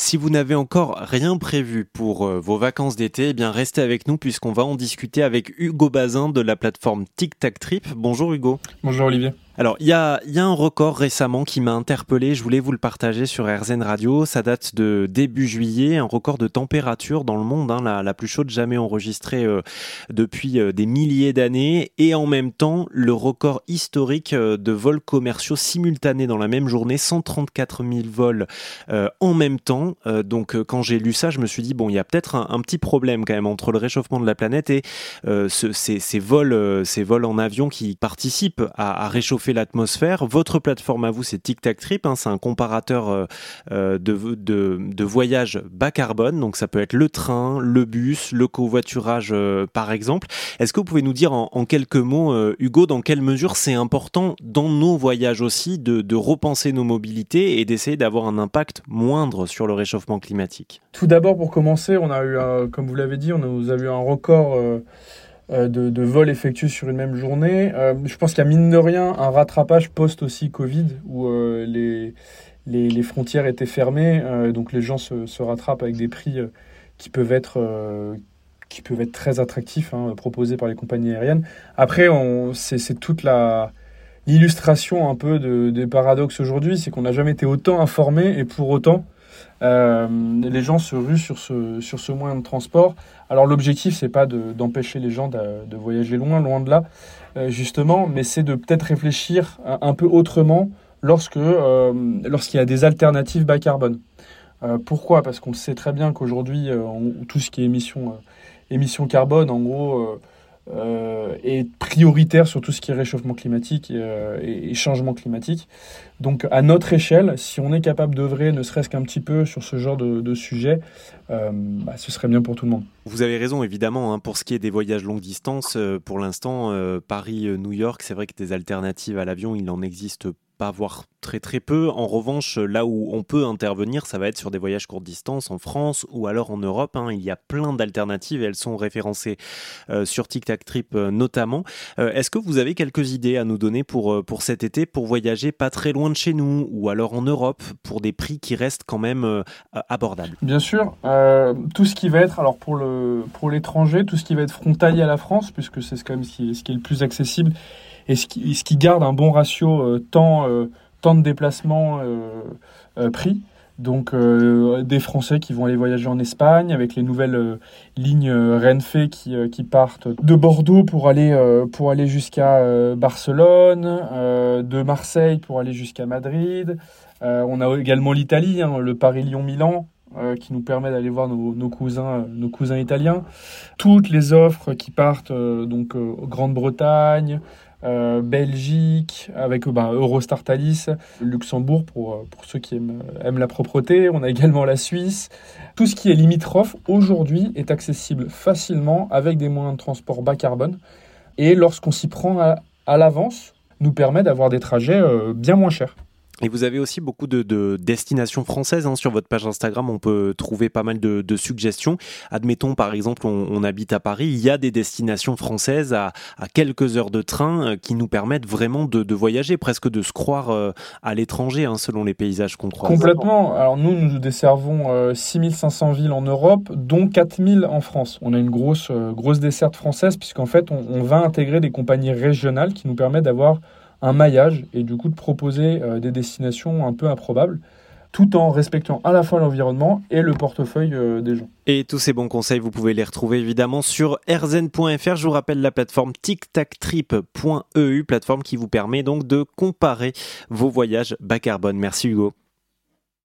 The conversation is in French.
Si vous n'avez encore rien prévu pour euh, vos vacances d'été, eh bien restez avec nous puisqu'on va en discuter avec Hugo Bazin de la plateforme Tic Tac Trip. Bonjour Hugo. Bonjour Olivier. Alors, il y a, un record récemment qui m'a interpellé. Je voulais vous le partager sur RZN Radio. Ça date de début juillet. Un record de température dans le monde, hein, la, plus chaude jamais enregistrée euh, depuis euh, des milliers d'années. Et en même temps, le record historique euh, de vols commerciaux simultanés dans la même journée. 134 000 vols en même temps. Donc, quand j'ai lu ça, je me suis dit, bon, il y a peut-être un, petit problème quand même entre le réchauffement de la planète et ce, ces, vols, ces vols en avion qui participent à réchauffer l'atmosphère. Votre plateforme à vous, c'est Tic Tac Trip. Hein, c'est un comparateur euh, de, de, de, voyage bas carbone. Donc ça peut être le train, le bus, le covoiturage, euh, par exemple. Est-ce que vous pouvez nous dire en, quelques mots, euh, Hugo, dans quelle mesure c'est important dans nos voyages aussi de, repenser nos mobilités et d'essayer d'avoir un impact moindre sur le réchauffement climatique? Tout d'abord, pour commencer, on a eu, un, comme vous l'avez dit, on a, avez eu un record euh, de, de vols effectués sur une même journée. Euh, je pense qu'il y a mine de rien un rattrapage post aussi Covid où euh, les, les, les, frontières étaient fermées, euh, donc les gens se, se, rattrapent avec des prix euh, qui peuvent être qui peuvent être très attractifs hein, proposés par les compagnies aériennes. Après, c'est toute la l'illustration un peu de, des paradoxes aujourd'hui, c'est qu'on n'a jamais été autant informé et pour autant euh, les gens se ruent sur ce, sur ce moyen de transport. Alors l'objectif, c'est pas d'empêcher de, les gens de, de, voyager loin, loin de là, euh, justement, mais c'est de peut-être réfléchir un, peu autrement lorsque euh, lorsqu'il y a des alternatives bas carbone. Pourquoi? Parce qu'on sait très bien qu'aujourd'hui, tout ce qui est émissions, émissions carbone, en gros, est prioritaire sur tout ce qui est réchauffement climatique et, euh, et, changement climatique. Donc à notre échelle, si on est capable d'œuvrer ne serait-ce qu'un petit peu sur ce genre de, sujet, euh, bah, ce serait bien pour tout le monde. Vous avez raison, évidemment, hein, pour ce qui est des voyages longue distance, euh, pour l'instant, euh, Paris-New York, c'est vrai que des alternatives à l'avion, il en existe pas, voire très très peu. En revanche, là où on peut intervenir, ça va être sur des voyages courte distance en France ou alors en Europe. Hein. Il y a plein d'alternatives et elles sont référencées euh, sur Tic Tac Trip euh, notamment. Euh, Est-ce que vous avez quelques idées à nous donner pour, pour cet été pour voyager pas très loin de chez nous ou alors en Europe pour des prix qui restent quand même abordables? Bien sûr, tout ce qui va être, alors pour le pour l'étranger, tout ce qui va être frontalier à la France, puisque c'est quand même ce qui est le plus accessible et ce qui, ce qui garde un bon ratio euh, temps, euh, temps de déplacement euh, prix. Donc euh, des Français qui vont aller voyager en Espagne avec les nouvelles euh, lignes Renfe qui, euh, qui partent de Bordeaux pour aller, pour aller jusqu'à Barcelone, de Marseille pour aller jusqu'à Madrid. on a également l'Italie, hein, le Paris-Lyon-Milan euh, qui nous permet d'aller voir nos, nos, cousins, nos cousins italiens. Toutes les offres qui partent euh, donc euh, Belgique, avec bah, Eurostar Thalys, Luxembourg pour, pour ceux qui aiment, la propreté. On a également la Suisse. Tout ce qui est limitrophe aujourd'hui est accessible facilement avec des moyens de transport bas carbone. Et lorsqu'on s'y prend à l'avance, nous permet d'avoir des trajets bien moins chers. Et vous avez aussi beaucoup de, de destinations françaises hein. sur votre page Instagram. On peut trouver pas mal de, suggestions. Admettons, par exemple, on, habite à Paris. Il y a des destinations françaises à, quelques heures de train euh, qui nous permettent vraiment de, voyager, presque de se croire euh, à l'étranger, hein, selon les paysages qu'on croise. Complètement. Alors nous, nous desservons euh, 6500 villes en Europe, dont 4000 en France. On a une grosse, euh, grosse desserte française, puisqu'en fait, on va intégrer des compagnies régionales qui nous permettent d'avoir un maillage et du coup de proposer euh, des destinations un peu improbables tout en respectant à la fois l'environnement et le portefeuille euh, des gens. Et tous ces bons conseils, vous pouvez les retrouver évidemment sur rzen.fr. Je vous rappelle la plateforme tictactrip.eu, plateforme qui vous permet donc de comparer vos voyages bas carbone. Merci Hugo.